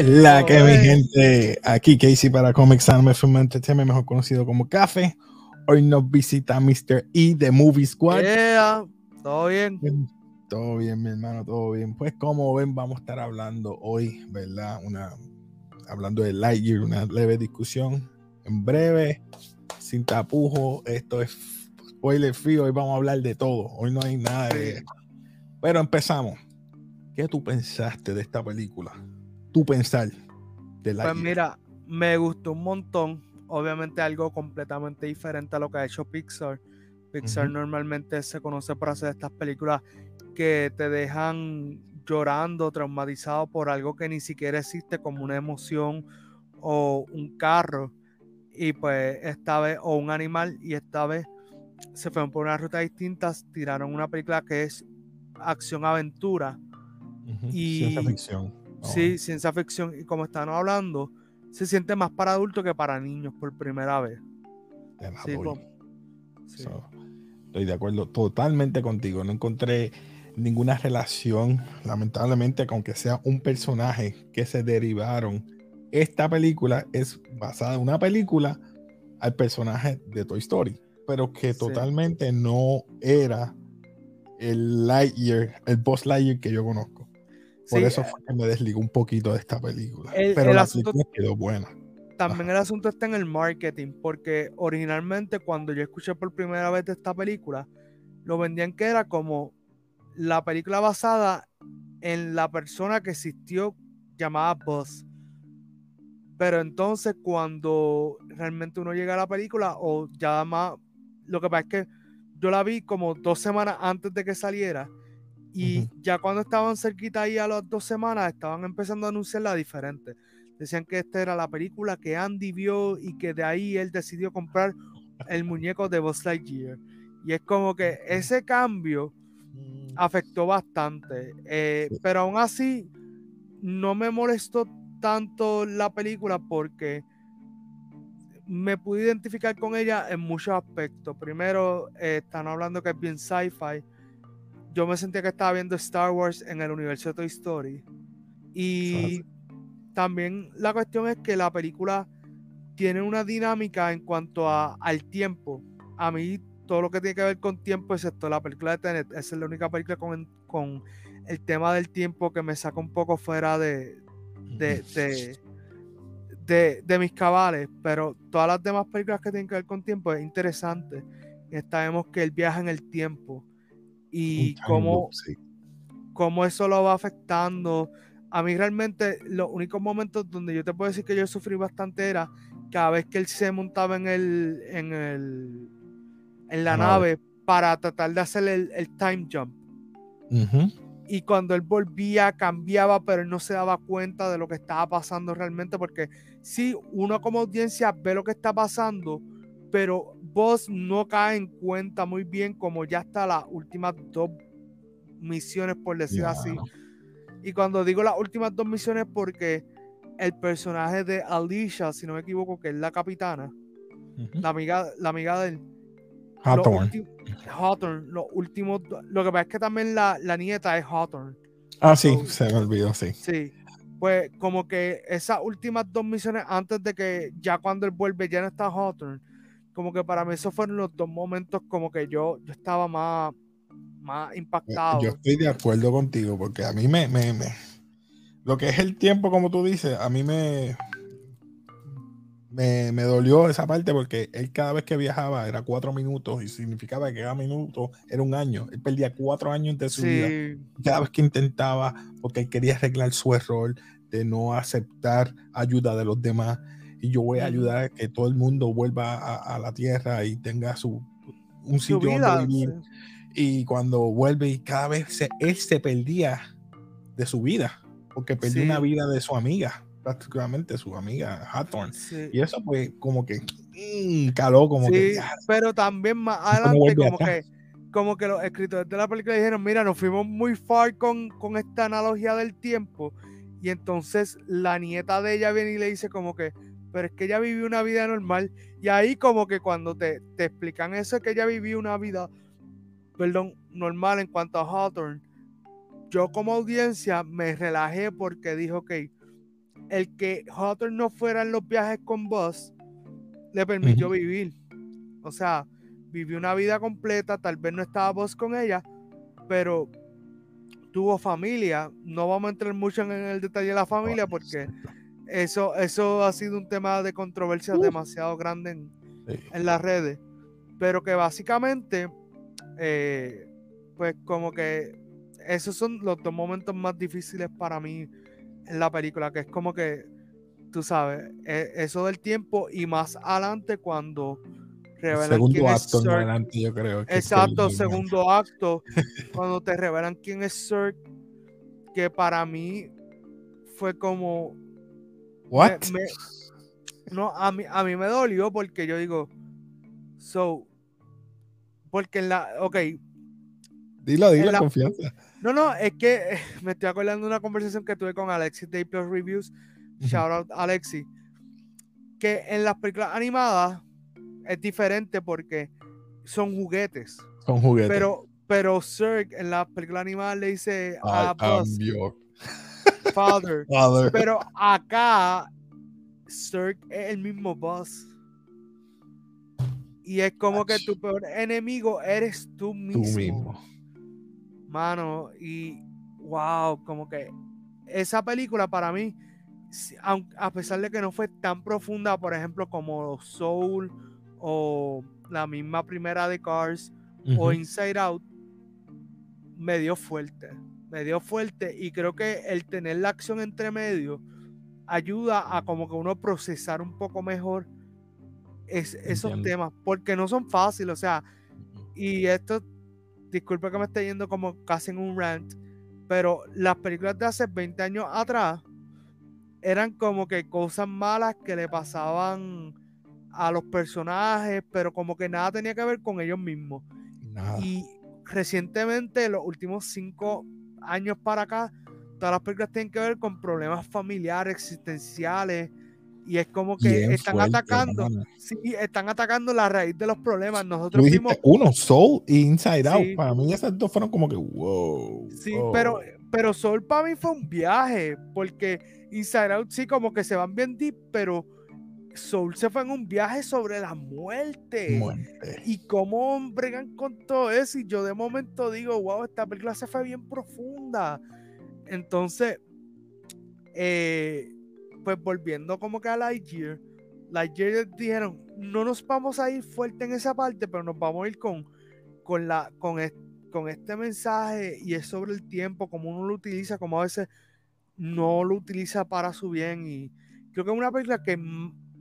¿Qué es la que mi gente? Aquí Casey para Comics Anime Film Entertainment, mejor conocido como Café. Hoy nos visita Mr. E de Movie Squad. Yeah, todo bien. Todo bien, mi hermano, todo bien. Pues como ven, vamos a estar hablando hoy, ¿verdad? Una, hablando de Lightyear, una leve discusión en breve, sin tapujo. Esto es spoiler free, hoy vamos a hablar de todo. Hoy no hay nada de... Pero empezamos. ¿Qué tú pensaste de esta película? Tu pensar de la Pues mira, me gustó un montón. Obviamente algo completamente diferente a lo que ha hecho Pixar. Pixar normalmente se conoce por hacer estas películas que te dejan llorando, traumatizado por algo que ni siquiera existe como una emoción o un carro. Y pues esta vez, o un animal, y esta vez se fueron por una ruta distintas, tiraron una película que es acción-aventura. y Ciencia ficción Sí, ciencia ficción. Y como están hablando, se siente más para adultos que para niños por primera vez. estoy de acuerdo totalmente contigo. No encontré ninguna relación, lamentablemente, aunque sea un personaje que se derivaron. Esta película es basada en una película al personaje de Toy Story, pero que totalmente no era el Lightyear, el Boss Lightyear que yo conozco. Por eso fue que me desligó un poquito de esta película. pero la película quedó buena. También el asunto está en el marketing, porque originalmente cuando yo escuché por primera vez de esta película, lo vendían que era como la película basada en la persona que existió llamada Buzz. Pero entonces cuando realmente uno llega a la película, o ya más, lo que pasa es que yo la vi como dos semanas antes de que saliera y ya cuando estaban cerquita ahí a las dos semanas, estaban empezando a anunciarla diferente. Decían que esta era la película que Andy vio y que de ahí él decidió comprar el muñeco de Buzz Lightyear. Y es como que ese cambio mm. afectó bastante. Eh, pero aún así, no me molestó tanto la película porque me pude identificar con ella en muchos aspectos. Primero, eh, están hablando que es bien sci-fi yo me sentía que estaba viendo Star Wars en el universo de Toy Story. Y también la cuestión es que la película tiene una dinámica en cuanto a, al tiempo. A mí todo lo que tiene que ver con tiempo, excepto la película de Tenet, esa es la única película con, con el tema del tiempo que me saca un poco fuera de, de, de, de, mis cabales. Pero todas las demás películas que tienen que ver con tiempo es interesante. Esta vemos que él viaja en el tiempo y cómo, cómo eso lo va afectando. A mí realmente los únicos momentos donde yo te puedo decir que yo sufrí bastante era cada vez que él se montaba en el en el en la nave para tratar de hacer el, time jump. Y cuando él volvía, cambiaba, pero él no se daba cuenta de lo que estaba pasando realmente, porque sí, uno como audiencia ve lo que está pasando, pero vos no cae en cuenta muy bien como ya está las últimas dos misiones, por decir así. Y cuando digo las últimas dos misiones, porque el personaje de Alicia, si no me equivoco, que es la capitana, la, amiga, la amiga del Hawthorne. Los últimos, lo que pasa es que también la, nieta es Hawthorne. Ah, sí, se me olvidó, sí. Sí. Pues como que esas últimas dos misiones antes de que ya cuando él vuelve ya no está Hawthorne, como que para mí esos fueron los dos momentos como que yo, yo estaba más, más impactado. Yo estoy de acuerdo contigo, porque a mí me, me, lo que es el tiempo, como tú dices, a mí me, me, me, dolió esa parte porque él cada vez que viajaba era cuatro minutos y significaba que cada minuto era un año. Él perdía cuatro años de su vida. Cada vez que intentaba, porque él quería arreglar su error de no aceptar ayuda de los demás y yo voy a ayudar a que todo el mundo vuelva a, la tierra y tenga su un sitio donde vivir. Y cuando vuelve y cada vez él se perdía de su vida, porque perdió una vida de su amiga, prácticamente su amiga Hawthorne. Y eso pues como que mm, caló como que... Pero también más adelante como que, como que los escritores de la película dijeron, mira, nos fuimos muy far con, con esta analogía del tiempo. Y entonces la nieta de ella viene y le dice como que, pero es que ella vivió una vida normal. Y ahí como que cuando te, te explican eso, es que ella vivió una vida, perdón, normal en cuanto a Hawthorne, yo como audiencia me relajé porque dijo, ok, el que Hawthorne no fuera en los viajes con Buzz le permitió vivir. O sea, vivió una vida completa, tal vez no estaba Buzz con ella, pero tuvo familia. No vamos a entrar mucho en el detalle de la familia porque eso, eso ha sido un tema de controversia demasiado grande en, en, las redes. Pero que básicamente, eh, pues como que esos son los dos momentos más difíciles para mí en la película, que es como que, tú sabes, e, eso del tiempo y más adelante cuando revelan segundo quién acto es adelante, yo creo. Exacto, segundo acto, cuando te revelan quién es Sir, que para mí fue como... ¿What? no, a mí, a mí me dolió porque yo digo, so, porque en la, ok. Dilo, dilo, la, confianza. No, no, es que me estoy acordando de una conversación que tuve con Alexis de Plus Reviews. Shout out Alexis. Que en las películas animadas es diferente porque son juguetes. Son juguetes. Pero, pero Zerg en las películas animadas le dice a Buzz, father. father. Pero acá Zerg es el mismo Buzz. Y es como que tu peor enemigo eres tú mismo. Tú mismo. Mano, y wow, como que esa película para mí, a pesar de que no fue tan profunda, por ejemplo, como Soul o la misma primera de Cars o Inside Out, me dio fuerte. Me dio fuerte y creo que el tener la acción entre medio ayuda a como que uno procesar un poco mejor esos temas, porque no son fáciles, o sea, y esto disculpe que me esté yendo como casi en un rant, pero las películas de hace 20 años atrás eran como que cosas malas que le pasaban a los personajes, pero como que nada tenía que ver con ellos mismos. Y recientemente, los últimos cinco años para acá, todas las películas tienen que ver con problemas familiares, existenciales, y es como que están atacando, sí, están atacando la raíz de los problemas. Nosotros vimos uno, Soul e Inside Out. Para mí esas dos fueron como que wow. Sí, pero pero Soul para mí fue un viaje, porque Inside Out sí como que se van bien deep, pero Soul se fue en un viaje sobre la muerte. Y cómo bregan con todo eso. Y yo de momento digo, wow, esta película se fue bien profunda. Entonces, eh, pues volviendo como que a Lightyear, Lightyear dijeron, no nos vamos a ir fuerte en esa parte, pero nos vamos a ir con, con, la, con, con este mensaje y es sobre el tiempo, como uno lo utiliza, como a veces no lo utiliza para su bien. Y creo que es una película que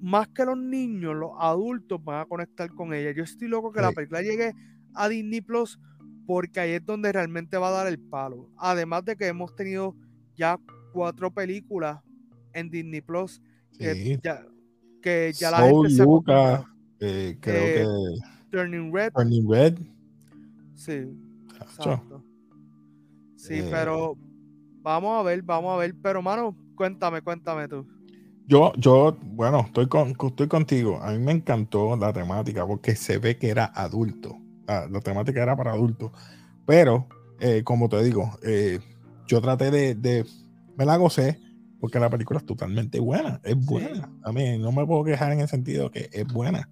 más que los niños, los adultos van a conectar con ella. Yo estoy loco que la película llegue a Disney Plus porque ahí es donde realmente va a dar el palo. Además de que hemos tenido ya cuatro películas en Disney Plus. Que ya, que ya la gente se eh, creo eh, que Turning Red. Turning Red. Sí. Exacto. Sí, eh. pero vamos a ver, vamos a ver. Pero, mano, cuéntame, cuéntame tú. Yo, yo, bueno, estoy, con, estoy contigo. A mí me encantó la temática porque se ve que era adulto. La, temática era para adultos. Pero, como te digo, yo traté de, de, me la gocé porque la película es totalmente buena, es buena. A mí no me puedo quejar en el sentido que es buena.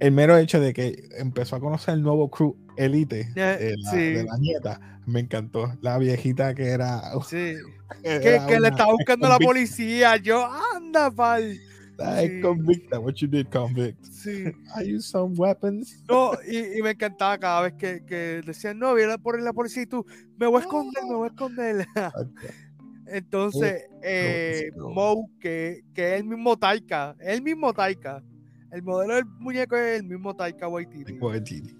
El mero hecho de que empezó a conocer el nuevo crew elite de, la, nieta, me encantó. La viejita que era. Sí. Que, le estaba buscando la policía. Yo, anda, pal. Sí. Convicta, what you did, convict. Sí. I use some weapons. No, y, me encantaba cada vez que, que decían, no, viene por la policía y tú, me voy a esconder, me voy a esconder. Entonces, eh, que, que, es el mismo Taika, el mismo Taika. El modelo del muñeco es el mismo Taika Waititi. Waititi.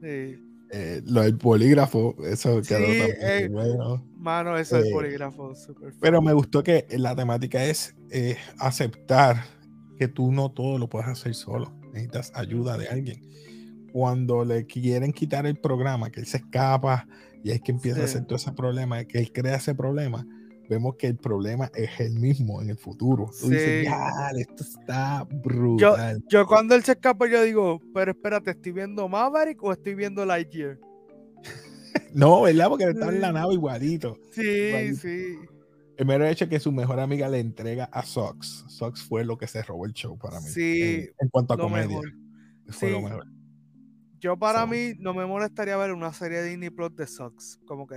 Sí. Eh, lo del polígrafo, eso quedó también eh, bueno. Mano, eso es el eh, polígrafo, super Pero me gustó que la temática es aceptar que tú no todo lo puedes hacer solo. Necesitas ayuda de alguien. Cuando le quieren quitar el programa, que él se escapa y es que empieza a hacer todo ese problema, que él crea ese problema, vemos que el problema es el mismo en el futuro. Tú dices, ya, esto está brutal. Yo, cuando él se escapa, yo digo, pero espérate, ¿estoy viendo Maverick o estoy viendo Lightyear? no, ¿verdad? Porque está en la nave igualito. Sí, sí. El mero hecho que su mejor amiga le entrega a Sox. Sox fue lo que se robó el show para mí. Sí. En, cuanto a comedia. Fue lo mejor. Yo para mí no me molestaría ver una serie de Disney Plus de Sox. Como que.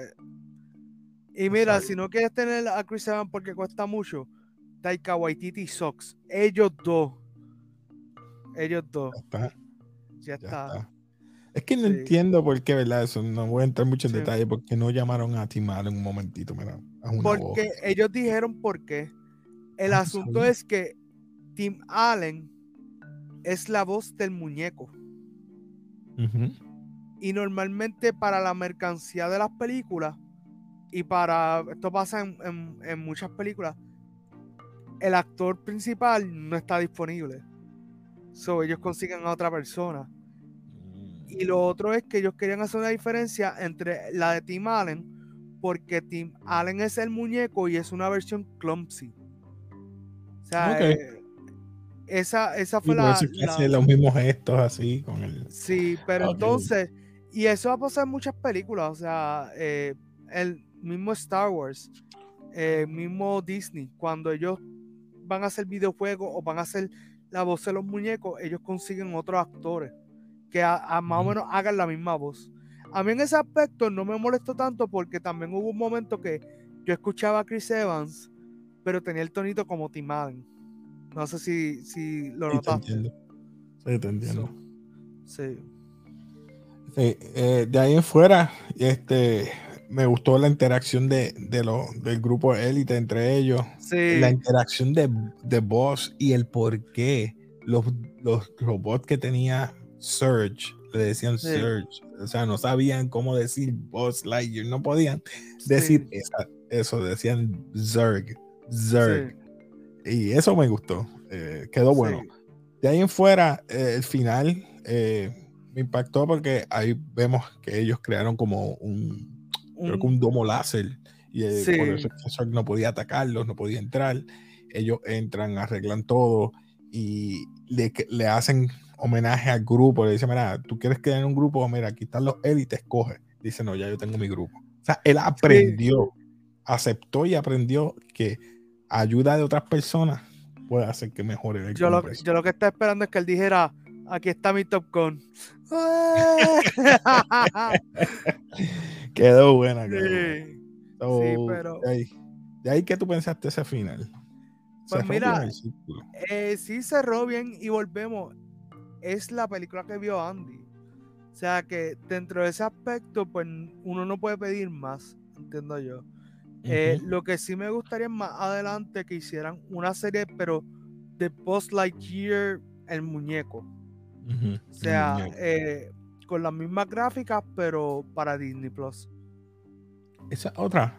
Y mira, si no quieres tener a Chris Evans porque cuesta mucho, Taika Waititi y Sox. Ellos dos. Ellos dos. Ya está. Ya, está. Es que no entiendo por qué, ¿verdad? Eso no voy a entrar mucho en detalle porque no llamaron a Tim Allen un momentito, mira. porque ellos dijeron por qué. El ah, asunto es que Tim Allen es la voz del muñeco. Y normalmente para la mercancía de las películas y para, esto pasa en, muchas películas, el actor principal no está disponible. So ellos consiguen a otra persona. Y lo otro es que ellos querían hacer una diferencia entre la de Tim Allen, porque Tim Allen es el muñeco y es una versión clumsy. O sea, eh, esa, esa fue la, la... los mismos gestos así con el. Sí, pero entonces, y eso va a pasar en muchas películas, o sea, eh, el mismo Star Wars, el eh, mismo Disney, cuando ellos van a hacer videojuegos o van a hacer la voz de los muñecos, ellos consiguen otros actores que a, más o menos hagan la misma voz. A mí en ese aspecto no me molestó tanto porque también hubo un momento que yo escuchaba a Chris Evans, pero tenía el tonito como Tim Allen. No sé si, si lo notaste. Sí, te entiendo. Sí. Eh, de ahí en fuera, este, me gustó la interacción de, de lo, del grupo élite entre ellos. Sí. La interacción de, de Boss y el por qué los, los robots que tenía Surge, le decían Surge, o sea, no sabían cómo decir Boss Lightyear, no podían decir eso, decían Zerg, Zerg. Y eso me gustó, eh, quedó bueno. De ahí en fuera, eh, el final eh, me impactó porque ahí vemos que ellos crearon como un, creo que un domo láser y por eso Zerg no podía atacarlos, no podía entrar. Ellos entran, arreglan todo y le, le hacen homenaje al grupo, le dice, mira, tú quieres quedar en un grupo, mira, aquí están los élites, escoge. Dice, no, ya yo tengo mi grupo. O sea, él aprendió, aceptó y aprendió que ayuda de otras personas puede hacer que mejore el yo lo, yo lo que está esperando es que él dijera, aquí está mi Top Gun. quedó buena. sí, pero... De ahí, de ahí que tú pensaste ese final. Pues mira, eh, sí cerró bien y volvemos es la película que vio Andy. O sea que dentro de ese aspecto, pues uno no puede pedir más, entiendo yo. Eh, lo que sí me gustaría más adelante que hicieran una serie, pero de Post Lightyear, el muñeco. O sea, eh, con las mismas gráficas, pero para Disney Plus. Esa otra,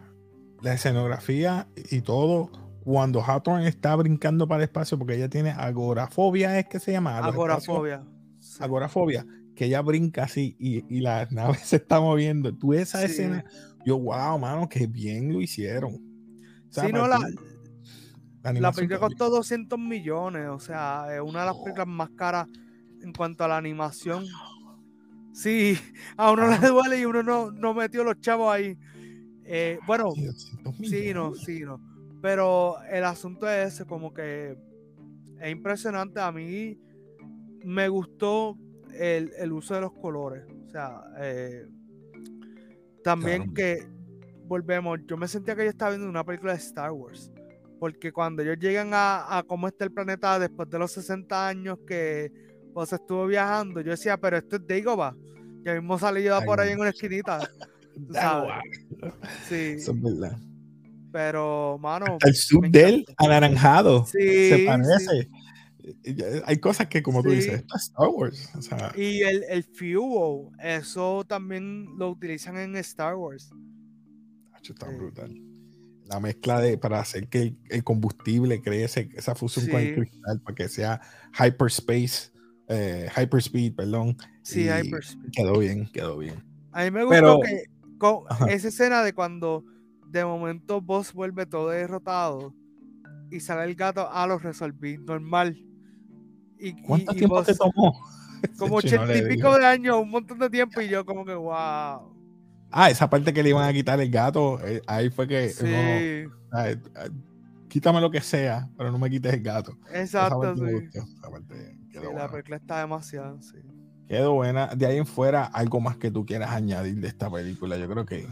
la escenografía y todo cuando Hawthorne está brincando para el espacio, porque ella tiene agorafobia, es que se llama. Agorafobia. Agorafobia, que ella brinca así y, la nave se está moviendo. Tú esa escena, yo, wow, mano, que bien lo hicieron. sí, no, la, la, película costó 200 millones, o sea, es una de las películas más caras en cuanto a la animación. Sí, a uno le duele y uno no, no metió los chavos ahí. Eh, bueno, sí, no, sí, no. Pero el asunto es ese, como que es impresionante. A mí me gustó el, uso de los colores. O sea, eh, también que volvemos, yo me sentía que yo estaba viendo una película de Star Wars. Porque cuando ellos llegan a, cómo está el planeta después de los 60 años que pues estuvo viajando, yo decía, pero esto es Dagobah. Ya mismo salí yo por ahí en una esquinita. Sí. Eso es verdad. Pero, mano. el sub del anaranjado. se parece. Hay cosas que, como tú dices, Star Wars. Y el, el fuel, eso también lo utilizan en Star Wars. Está brutal. La mezcla de para hacer que el, combustible crece, esa fusión con el cristal para que sea hyperspace, eh, hyperspeed, perdón. Sí, hyperspeed. Quedó bien, quedó bien. A mí me gustó que con esa escena de cuando de momento Boss vuelve todo derrotado y sale el gato, a ah, lo resolví, normal. Y, ¿Cuánto tiempo te tomó? Como ochenta y pico de años, un montón de tiempo, y yo como que, wow. Ah, esa parte que le iban a quitar el gato, eh, ahí fue que. Sí. Ah, quítame lo que sea, pero no me quites el gato. Exacto, sí. La película está demasiado, sí. Quedó buena. De ahí en fuera, algo más que tú quieras añadir de esta película, yo creo que.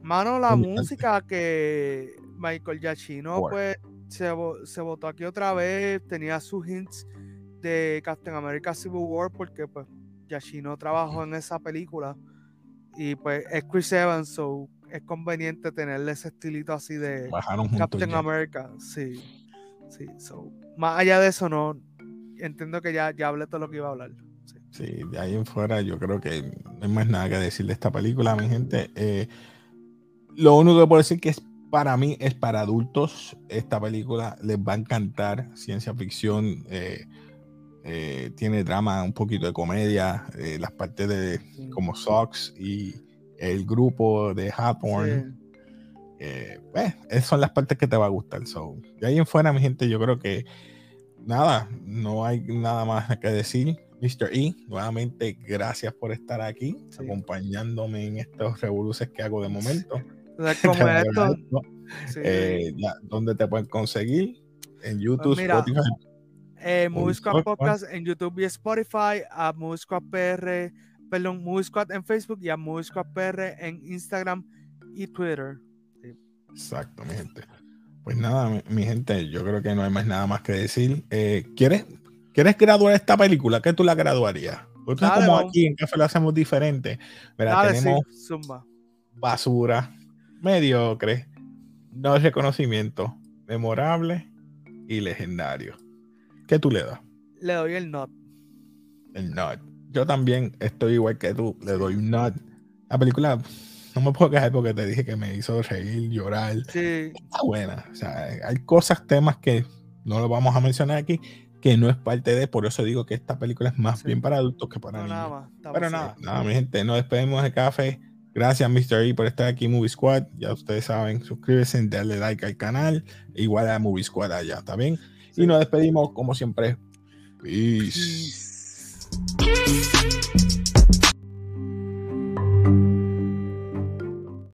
Mano, la música que Michael Giacchino, pues, se, se votó aquí otra vez, tenía sus hints de Captain America Civil War, porque, pues, Giacchino trabajó en esa película y pues es Chris Evans, so es conveniente tenerle ese estilito así de Captain America. Sí, sí, so, más allá de eso, no entiendo que ya, ya hablé todo lo que iba a hablar. Sí. de ahí en fuera yo creo que no hay más nada que decir de esta película, mi gente. Eh, lo único que puedo decir que es para mí es para adultos. Esta película les va a encantar. Ciencia ficción. Eh, eh, tiene drama, un poquito de comedia, eh, las partes de como Sox y el grupo de Hathorne. Eh, pues, esas son las partes que te va a gustar. So, de ahí en fuera, mi gente, yo creo que nada, no hay nada más que decir. Mr. E, nuevamente, gracias por estar aquí, acompañándome en estos revoluciones que hago de momento. ¿Dónde te pueden conseguir? En pues YouTube, Spotify, eh, Squad Podcast en YouTube y Spotify, a Squad PR, perdón, Squad en Facebook y a Squad PR en Instagram y Twitter. Gente. Pues nada, mi, gente, yo creo que no hay más nada más que decir. Eh, ¿quieres, ¿Quieres graduar esta película? ¿Qué tú la graduarías? Porque como aquí en Café lo hacemos diferente. tenemos basura, mediocre, no reconocimiento, memorable y legendario. ¿Qué tú le das? Le doy el not. El not. Yo también estoy igual que tú, le doy un not. La película no me puedo quejar porque te dije que me hizo reír, llorar. Sí. Está buena. O sea, hay cosas, temas que no lo vamos a mencionar aquí, que no es parte de, por eso digo que esta película es más bien para adultos que para niños. Pero nada, nada, mi gente, nos despedimos de café. Gracias, Mr. E, por estar aquí, Movie Squad. Ya ustedes saben, suscríbete, darle like al canal, igual a Movie Squad allá, ¿está bien? Y nos despedimos como siempre. Peace.